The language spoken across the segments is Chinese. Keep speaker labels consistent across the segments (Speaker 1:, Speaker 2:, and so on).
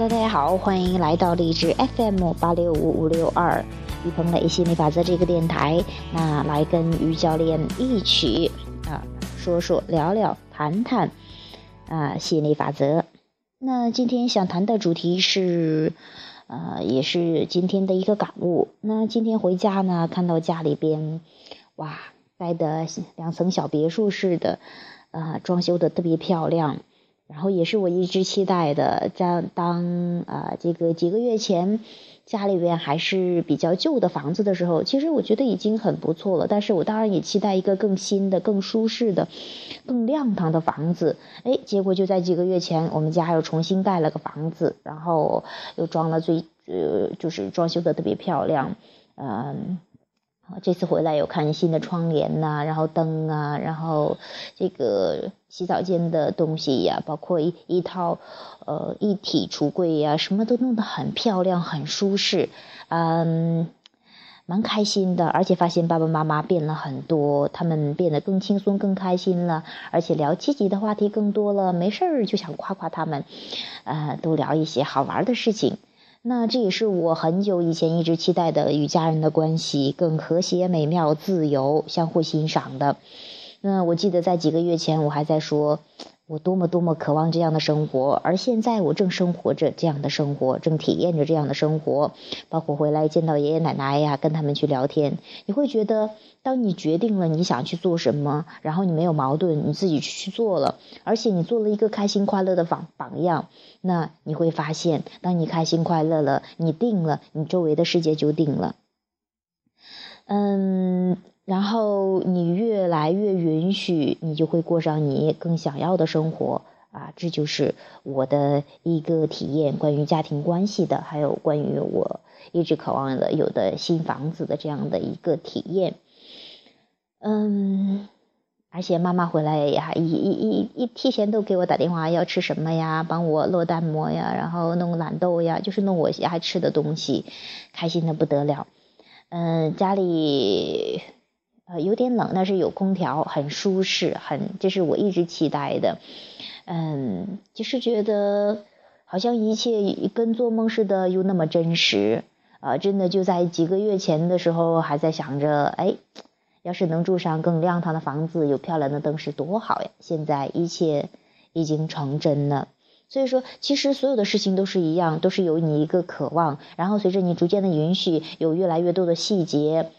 Speaker 1: 大家好，欢迎来到荔枝 FM 八六五五六二于鹏磊心理法则这个电台。那来跟于教练一起啊说说聊聊谈谈啊心理法则。那今天想谈的主题是，呃，也是今天的一个感悟。那今天回家呢，看到家里边，哇，盖的两层小别墅似的，呃，装修的特别漂亮。然后也是我一直期待的，在当啊这个几个月前家里边还是比较旧的房子的时候，其实我觉得已经很不错了。但是我当然也期待一个更新的、更舒适的、更亮堂的房子。哎，结果就在几个月前，我们家又重新盖了个房子，然后又装了最呃就是装修的特别漂亮，嗯。这次回来有看新的窗帘呐，然后灯啊，然后这个洗澡间的东西呀，包括一一套呃一体橱柜呀，什么都弄得很漂亮，很舒适，嗯，蛮开心的。而且发现爸爸妈妈变了很多，他们变得更轻松、更开心了，而且聊积极的话题更多了。没事儿就想夸夸他们，呃，都聊一些好玩的事情。那这也是我很久以前一直期待的，与家人的关系更和谐、美妙、自由、相互欣赏的。那我记得在几个月前，我还在说。我多么多么渴望这样的生活，而现在我正生活着这样的生活，正体验着这样的生活。包括回来见到爷爷奶奶呀，跟他们去聊天，你会觉得，当你决定了你想去做什么，然后你没有矛盾，你自己去做了，而且你做了一个开心快乐的榜榜样，那你会发现，当你开心快乐了，你定了，你周围的世界就定了。嗯。然后你越来越允许，你就会过上你更想要的生活啊！这就是我的一个体验，关于家庭关系的，还有关于我一直渴望的有的新房子的这样的一个体验。嗯，而且妈妈回来也还一一一一提前都给我打电话，要吃什么呀？帮我落蛋膜呀，然后弄懒豆呀，就是弄我爱吃的东西，开心的不得了。嗯，家里。呃，有点冷，但是有空调，很舒适，很，这是我一直期待的。嗯，就是觉得好像一切跟做梦似的，又那么真实。啊，真的就在几个月前的时候，还在想着，哎，要是能住上更亮堂的房子，有漂亮的灯是多好呀！现在一切已经成真了。所以说，其实所有的事情都是一样，都是有你一个渴望，然后随着你逐渐的允许，有越来越多的细节。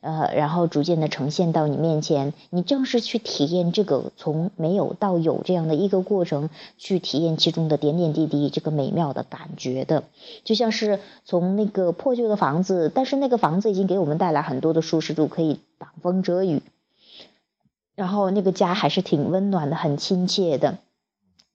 Speaker 1: 呃，然后逐渐的呈现到你面前，你正是去体验这个从没有到有这样的一个过程，去体验其中的点点滴滴这个美妙的感觉的，就像是从那个破旧的房子，但是那个房子已经给我们带来很多的舒适度，可以挡风遮雨，然后那个家还是挺温暖的，很亲切的。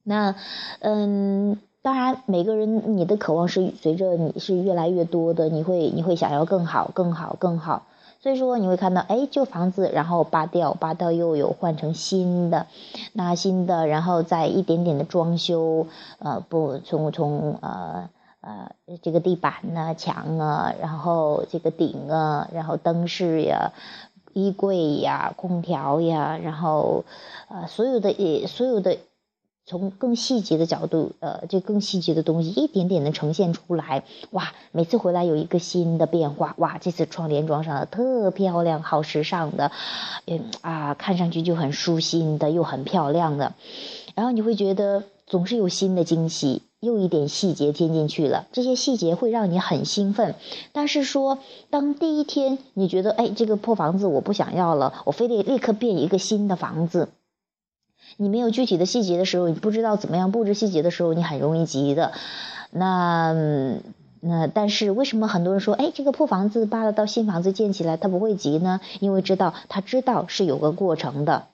Speaker 1: 那，嗯，当然每个人你的渴望是随着你是越来越多的，你会你会想要更好，更好，更好。所以说你会看到，哎，旧房子，然后扒掉，扒掉又有换成新的，那新的，然后再一点点的装修，呃，不，从从呃呃这个地板呢、墙啊，然后这个顶啊，然后灯饰呀、衣柜呀、空调呀，然后呃所有的所有的。从更细节的角度，呃，这更细节的东西一点点的呈现出来，哇！每次回来有一个新的变化，哇！这次窗帘装上了特漂亮，好时尚的，嗯啊，看上去就很舒心的，又很漂亮的。然后你会觉得总是有新的惊喜，又一点细节添进去了，这些细节会让你很兴奋。但是说，当第一天你觉得，哎，这个破房子我不想要了，我非得立刻变一个新的房子。你没有具体的细节的时候，你不知道怎么样布置细节的时候，你很容易急的。那那但是为什么很多人说，哎，这个破房子扒了到新房子建起来，他不会急呢？因为知道他知道是有个过程的。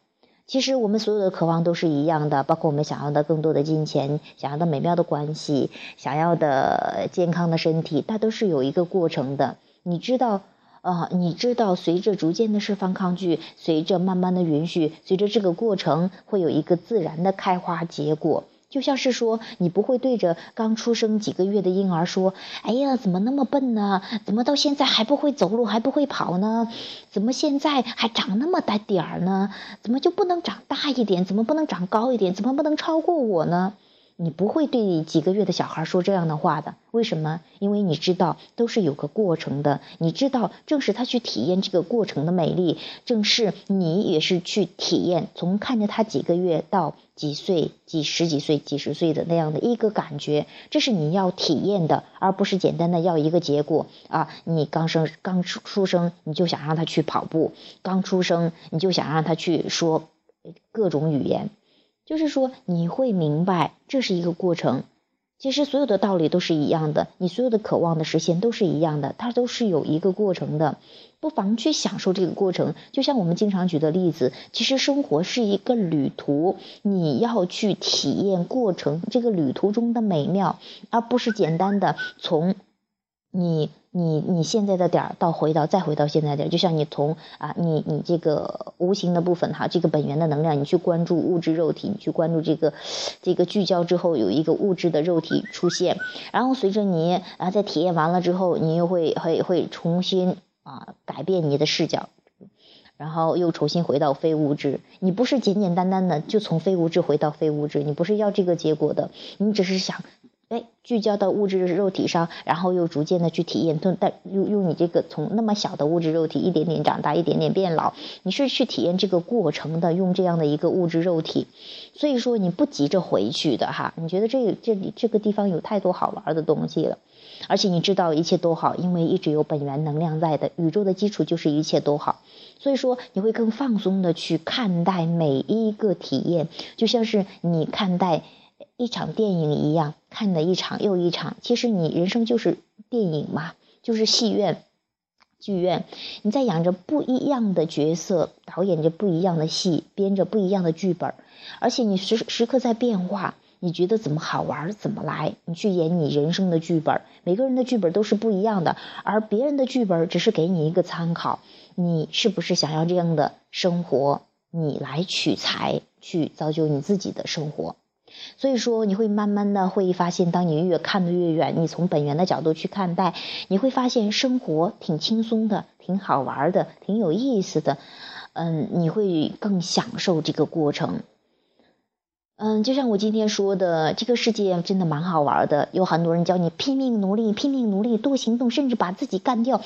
Speaker 1: 其实我们所有的渴望都是一样的，包括我们想要的更多的金钱，想要的美妙的关系，想要的健康的身体，它都是有一个过程的。你知道。啊，你知道，随着逐渐的释放抗拒，随着慢慢的允许，随着这个过程，会有一个自然的开花结果。就像是说，你不会对着刚出生几个月的婴儿说：“哎呀，怎么那么笨呢？怎么到现在还不会走路，还不会跑呢？怎么现在还长那么大点儿呢？怎么就不能长大一点？怎么不能长高一点？怎么不能超过我呢？”你不会对几个月的小孩说这样的话的，为什么？因为你知道都是有个过程的，你知道正是他去体验这个过程的美丽，正是你也是去体验，从看着他几个月到几岁、几十几岁、几十岁的那样的一个感觉，这是你要体验的，而不是简单的要一个结果啊！你刚生刚出出生，你就想让他去跑步；刚出生，你就想让他去说各种语言。就是说，你会明白这是一个过程。其实所有的道理都是一样的，你所有的渴望的实现都是一样的，它都是有一个过程的。不妨去享受这个过程。就像我们经常举的例子，其实生活是一个旅途，你要去体验过程，这个旅途中的美妙，而不是简单的从你。你你现在的点到回到再回到现在点，就像你从啊你你这个无形的部分哈，这个本源的能量，你去关注物质肉体，你去关注这个这个聚焦之后有一个物质的肉体出现，然后随着你啊在体验完了之后，你又会会会重新啊改变你的视角，然后又重新回到非物质，你不是简简单单的就从非物质回到非物质，你不是要这个结果的，你只是想。哎，聚焦到物质肉体上，然后又逐渐的去体验，但用用你这个从那么小的物质肉体一点点长大，一点点变老，你是去体验这个过程的，用这样的一个物质肉体，所以说你不急着回去的哈，你觉得这这里这个地方有太多好玩的东西了，而且你知道一切都好，因为一直有本源能量在的，宇宙的基础就是一切都好，所以说你会更放松的去看待每一个体验，就像是你看待。一场电影一样，看的一场又一场。其实你人生就是电影嘛，就是戏院、剧院，你在演着不一样的角色，导演着不一样的戏，编着不一样的剧本，而且你时时刻在变化。你觉得怎么好玩怎么来，你去演你人生的剧本。每个人的剧本都是不一样的，而别人的剧本只是给你一个参考。你是不是想要这样的生活？你来取材，去造就你自己的生活。所以说，你会慢慢的会发现，当你越看得越远，你从本源的角度去看待，你会发现生活挺轻松的，挺好玩的，挺有意思的。嗯，你会更享受这个过程。嗯，就像我今天说的，这个世界真的蛮好玩的，有很多人教你拼命努力，拼命努力，多行动，甚至把自己干掉，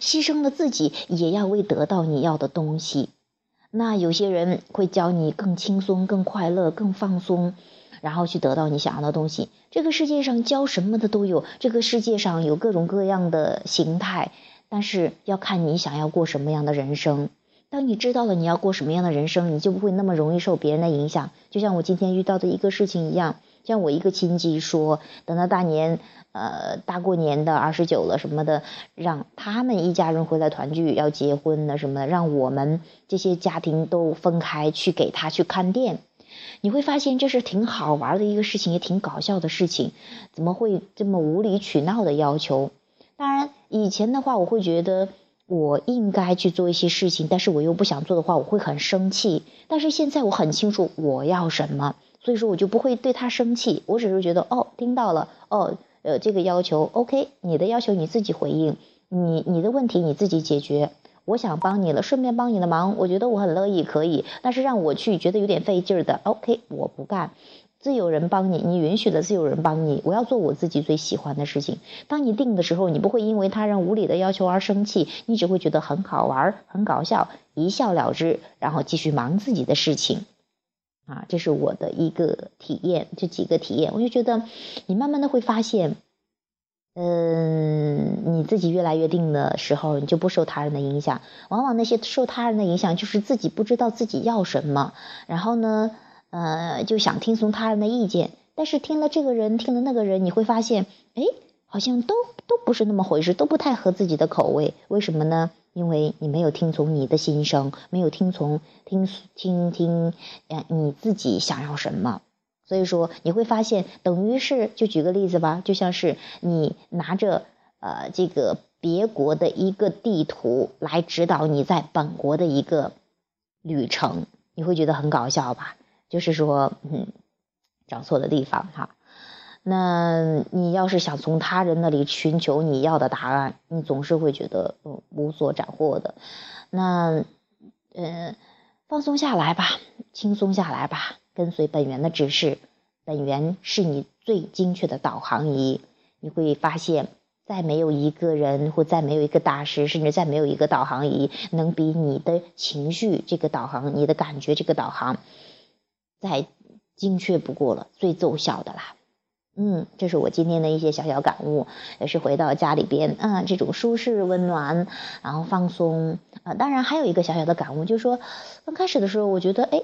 Speaker 1: 牺牲了自己，也要为得到你要的东西。那有些人会教你更轻松、更快乐、更放松。然后去得到你想要的东西。这个世界上教什么的都有，这个世界上有各种各样的形态，但是要看你想要过什么样的人生。当你知道了你要过什么样的人生，你就不会那么容易受别人的影响。就像我今天遇到的一个事情一样，像我一个亲戚说，等到大年，呃，大过年的二十九了什么的，让他们一家人回来团聚，要结婚的什么，让我们这些家庭都分开去给他去看店。你会发现这是挺好玩的一个事情，也挺搞笑的事情。怎么会这么无理取闹的要求？当然，以前的话我会觉得我应该去做一些事情，但是我又不想做的话，我会很生气。但是现在我很清楚我要什么，所以说我就不会对他生气。我只是觉得哦，听到了，哦，呃，这个要求 OK，你的要求你自己回应，你你的问题你自己解决。我想帮你了，顺便帮你的忙，我觉得我很乐意，可以。但是让我去觉得有点费劲儿的，OK，我不干。自有人帮你，你允许的自有人帮你。我要做我自己最喜欢的事情。当你定的时候，你不会因为他人无理的要求而生气，你只会觉得很好玩、很搞笑，一笑了之，然后继续忙自己的事情。啊，这是我的一个体验，这几个体验，我就觉得你慢慢的会发现。嗯，你自己越来越定的时候，你就不受他人的影响。往往那些受他人的影响，就是自己不知道自己要什么，然后呢，呃，就想听从他人的意见。但是听了这个人，听了那个人，你会发现，哎，好像都都不是那么回事，都不太合自己的口味。为什么呢？因为你没有听从你的心声，没有听从听听听，呃，你自己想要什么。所以说你会发现，等于是就举个例子吧，就像是你拿着呃这个别国的一个地图来指导你在本国的一个旅程，你会觉得很搞笑吧？就是说，嗯，找错了地方哈。那你要是想从他人那里寻求你要的答案，你总是会觉得嗯无所斩获的。那嗯，放松下来吧，轻松下来吧。跟随本源的指示，本源是你最精确的导航仪。你会发现，再没有一个人或再没有一个大师，甚至再没有一个导航仪，能比你的情绪这个导航、你的感觉这个导航再精确不过了，最奏效的啦。嗯，这是我今天的一些小小感悟，也是回到家里边啊，这种舒适、温暖，然后放松啊。当然还有一个小小的感悟，就是说，刚开始的时候，我觉得，哎，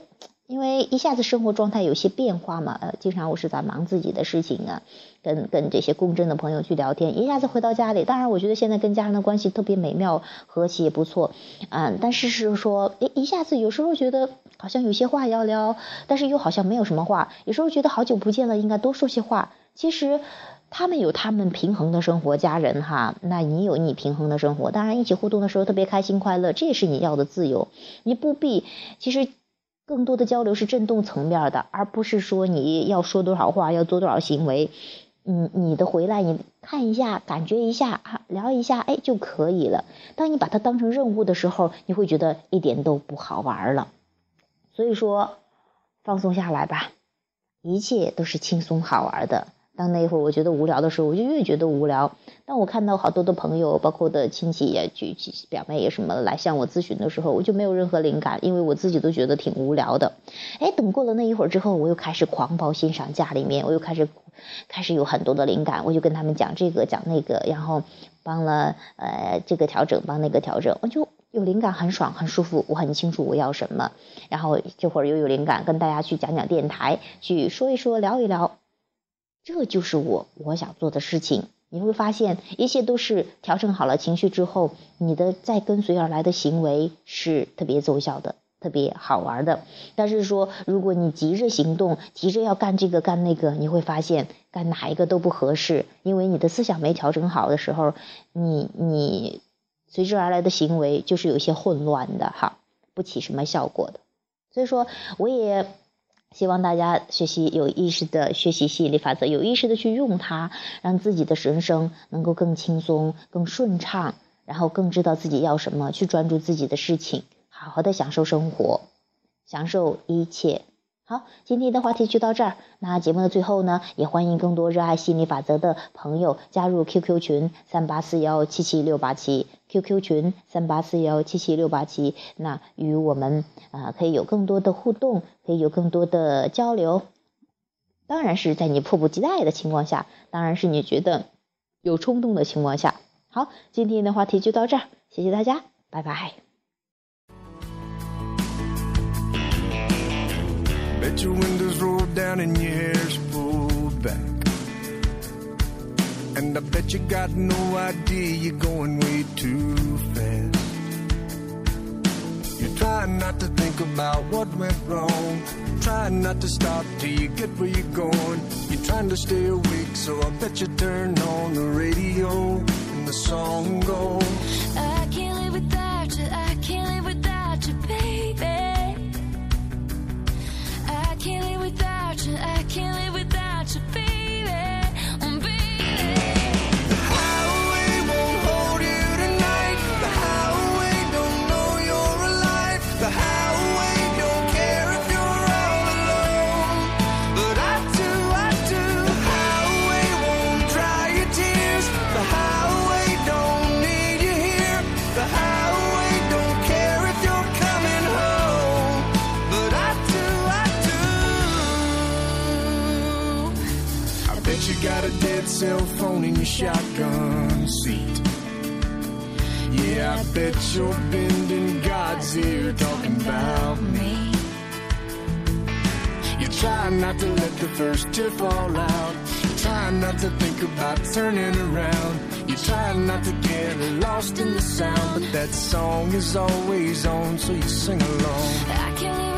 Speaker 1: 因为一下子生活状态有些变化嘛，呃，经常我是在忙自己的事情啊，跟跟这些共振的朋友去聊天，一下子回到家里，当然我觉得现在跟家人的关系特别美妙、和谐也、不错，嗯，但是是说，哎，一下子有时候觉得好像有些话要聊，但是又好像没有什么话，有时候觉得好久不见了，应该多说些话。其实，他们有他们平衡的生活，家人哈，那你有你平衡的生活。当然，一起互动的时候特别开心快乐，这也是你要的自由。你不必，其实更多的交流是震动层面的，而不是说你要说多少话，要做多少行为。嗯，你的回来你看一下，感觉一下啊，聊一下，哎就可以了。当你把它当成任务的时候，你会觉得一点都不好玩了。所以说，放松下来吧，一切都是轻松好玩的。当那一会儿我觉得无聊的时候，我就越觉得无聊。当我看到好多的朋友，包括的亲戚也、去表妹也什么来向我咨询的时候，我就没有任何灵感，因为我自己都觉得挺无聊的。哎，等过了那一会儿之后，我又开始狂暴欣赏家里面，我又开始开始有很多的灵感，我就跟他们讲这个讲那个，然后帮了呃这个调整，帮那个调整，我就有灵感，很爽，很舒服，我很清楚我要什么。然后这会儿又有灵感，跟大家去讲讲电台，去说一说，聊一聊。这就是我我想做的事情。你会发现，一切都是调整好了情绪之后，你的再跟随而来的行为是特别奏效的，特别好玩的。但是说，如果你急着行动，急着要干这个干那个，你会发现干哪一个都不合适，因为你的思想没调整好的时候，你你随之而来的行为就是有些混乱的哈，不起什么效果的。所以说，我也。希望大家学习有意识的学习吸引力法则，有意识的去用它，让自己的人生能够更轻松、更顺畅，然后更知道自己要什么，去专注自己的事情，好好的享受生活，享受一切。好，今天的话题就到这儿。那节目的最后呢，也欢迎更多热爱心理法则的朋友加入 QQ 群三八四幺七七六八七，QQ 群三八四幺七七六八七。那与我们啊可以有更多的互动，可以有更多的交流。当然是在你迫不及待的情况下，当然是你觉得有冲动的情况下。好，今天的话题就到这儿，谢谢大家，拜拜。Bet your windows roll down and your hair's pulled back. And I bet you got no idea you're going way too fast. You're trying not to think about what went wrong. Trying not to stop till you get where you're going. You're trying to stay awake, so I bet you turn on the radio and the song goes. Cell phone in your shotgun seat. Yeah, I bet you're bending God's ear talking about me. You try not to let the first tear fall out. You try not to think about turning around. You try not to get lost in the sound, but that song is always on, so you sing along.